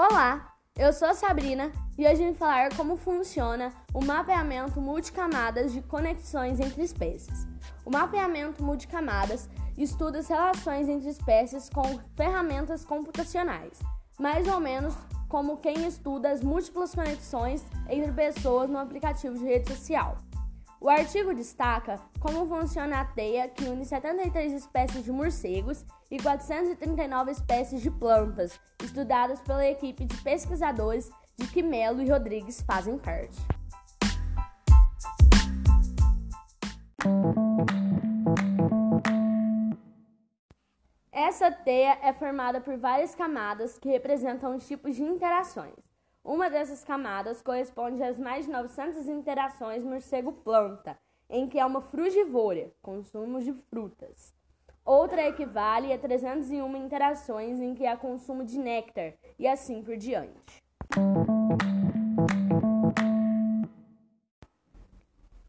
Olá, eu sou a Sabrina e hoje vim falar como funciona o mapeamento multicamadas de conexões entre espécies. O mapeamento multicamadas estuda as relações entre espécies com ferramentas computacionais, mais ou menos como quem estuda as múltiplas conexões entre pessoas no aplicativo de rede social. O artigo destaca como funciona a teia que une 73 espécies de morcegos e 439 espécies de plantas, estudadas pela equipe de pesquisadores de que Melo e Rodrigues fazem parte. Essa teia é formada por várias camadas que representam tipos de interações. Uma dessas camadas corresponde às mais de 900 interações morcego-planta, em que é uma frugivora, consumo de frutas. Outra equivale a 301 interações em que há consumo de néctar, e assim por diante.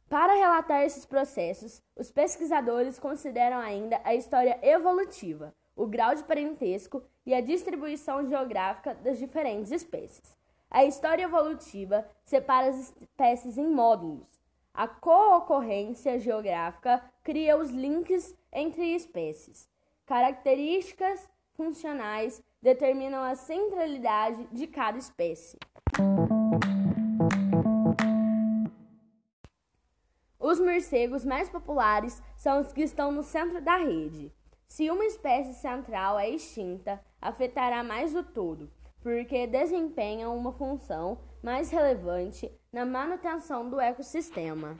Para relatar esses processos, os pesquisadores consideram ainda a história evolutiva, o grau de parentesco e a distribuição geográfica das diferentes espécies. A história evolutiva separa as espécies em módulos. A co-ocorrência geográfica cria os links entre espécies. Características funcionais determinam a centralidade de cada espécie. Os morcegos mais populares são os que estão no centro da rede. Se uma espécie central é extinta, afetará mais o todo porque desempenham uma função mais relevante na manutenção do ecossistema.